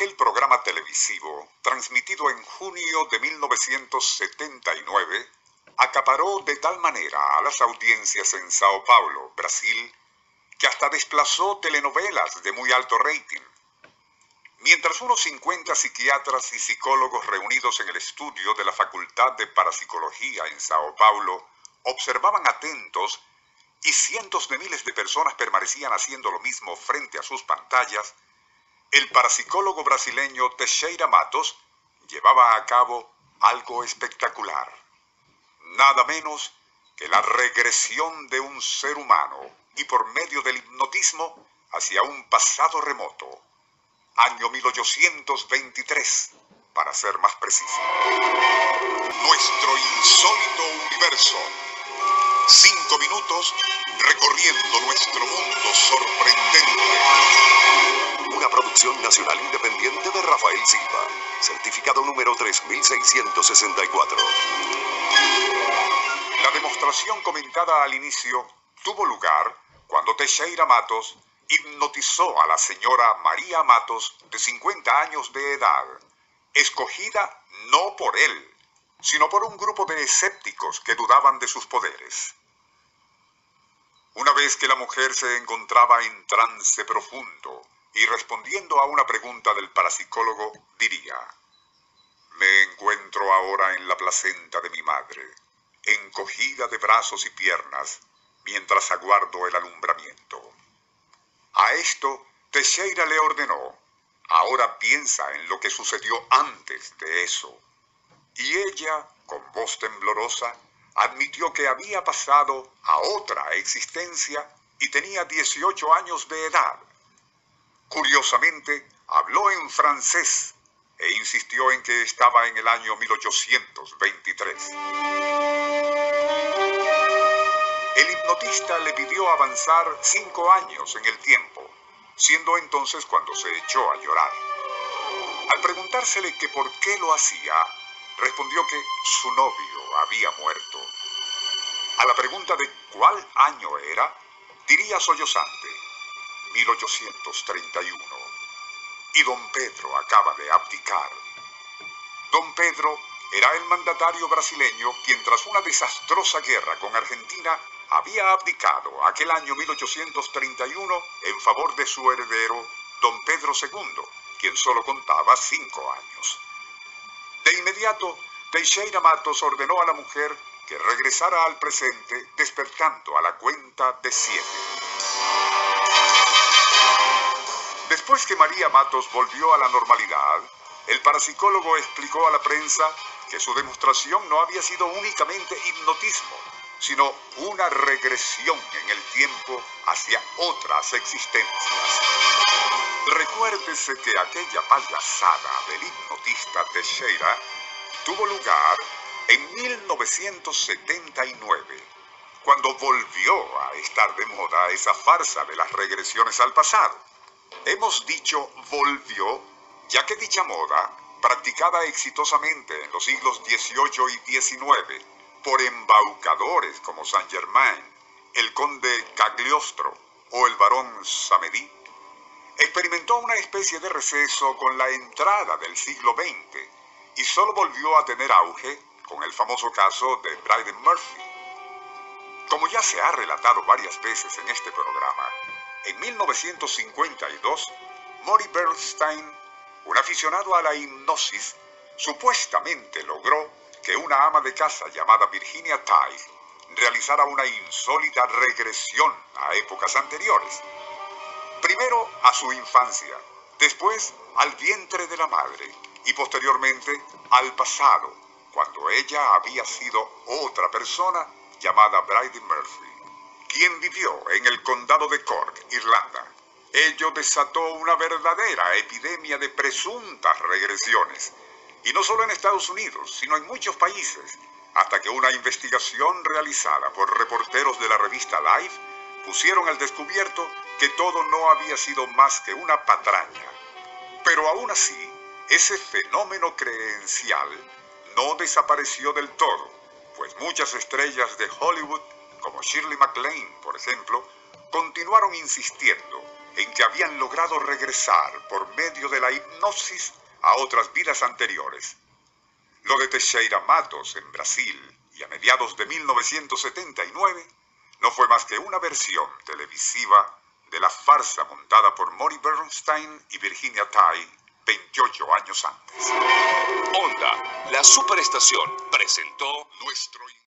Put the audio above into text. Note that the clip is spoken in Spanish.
Aquel programa televisivo, transmitido en junio de 1979, acaparó de tal manera a las audiencias en Sao Paulo, Brasil, que hasta desplazó telenovelas de muy alto rating. Mientras unos 50 psiquiatras y psicólogos reunidos en el estudio de la Facultad de Parapsicología en Sao Paulo observaban atentos y cientos de miles de personas permanecían haciendo lo mismo frente a sus pantallas, el parapsicólogo brasileño Teixeira Matos llevaba a cabo algo espectacular. Nada menos que la regresión de un ser humano y por medio del hipnotismo hacia un pasado remoto, año 1823, para ser más preciso. Nuestro insólito universo. Cinco minutos recorriendo nuestro mundo sorprendente. Nacional independiente de Rafael Silva. Certificado número 3664. La demostración comentada al inicio tuvo lugar cuando Teixeira Matos hipnotizó a la señora María Matos, de 50 años de edad, escogida no por él, sino por un grupo de escépticos que dudaban de sus poderes. Una vez que la mujer se encontraba en trance profundo y respondiendo a una pregunta del parapsicólogo, diría, me encuentro ahora en la placenta de mi madre, encogida de brazos y piernas, mientras aguardo el alumbramiento. A esto, Teixeira le ordenó, ahora piensa en lo que sucedió antes de eso. Y ella, con voz temblorosa, admitió que había pasado a otra existencia y tenía 18 años de edad. Curiosamente, habló en francés e insistió en que estaba en el año 1823. El hipnotista le pidió avanzar cinco años en el tiempo, siendo entonces cuando se echó a llorar. Al preguntársele que por qué lo hacía, respondió que su novio había muerto. A la pregunta de cuál año era, diría sollozante, 1831. Y don Pedro acaba de abdicar. Don Pedro era el mandatario brasileño quien tras una desastrosa guerra con Argentina había abdicado aquel año 1831 en favor de su heredero, don Pedro II, quien solo contaba cinco años. De inmediato, Teixeira Matos ordenó a la mujer que regresara al presente despertando a la cuenta de siete. Después que María Matos volvió a la normalidad, el parapsicólogo explicó a la prensa que su demostración no había sido únicamente hipnotismo, sino una regresión en el tiempo hacia otras existencias. Recuérdese que aquella payasada del hipnotista Teixeira tuvo lugar en 1979, cuando volvió a estar de moda esa farsa de las regresiones al pasado. Hemos dicho volvió, ya que dicha moda, practicada exitosamente en los siglos XVIII y XIX por embaucadores como Saint Germain, el conde Cagliostro o el barón Samedi, experimentó una especie de receso con la entrada del siglo XX y solo volvió a tener auge con el famoso caso de Bryden Murphy. Como ya se ha relatado varias veces en este programa, en 1952, Maury Bernstein, un aficionado a la hipnosis, supuestamente logró que una ama de casa llamada Virginia Tighe realizara una insólita regresión a épocas anteriores. Primero a su infancia, después al vientre de la madre y posteriormente al pasado, cuando ella había sido otra persona llamada Bridie Murphy, quien vivió en el condado de Cork, Irlanda. Ello desató una verdadera epidemia de presuntas regresiones, y no solo en Estados Unidos, sino en muchos países, hasta que una investigación realizada por reporteros de la revista Life pusieron al descubierto que todo no había sido más que una patraña. Pero aún así, ese fenómeno creencial no desapareció del todo, pues muchas estrellas de Hollywood, como Shirley MacLaine, por ejemplo, continuaron insistiendo en que habían logrado regresar por medio de la hipnosis a otras vidas anteriores. Lo de Teixeira Matos en Brasil y a mediados de 1979 no fue más que una versión televisiva de la farsa montada por Maury Bernstein y Virginia Tighe 28 años antes. Onda, la superestación, presentó nuestro...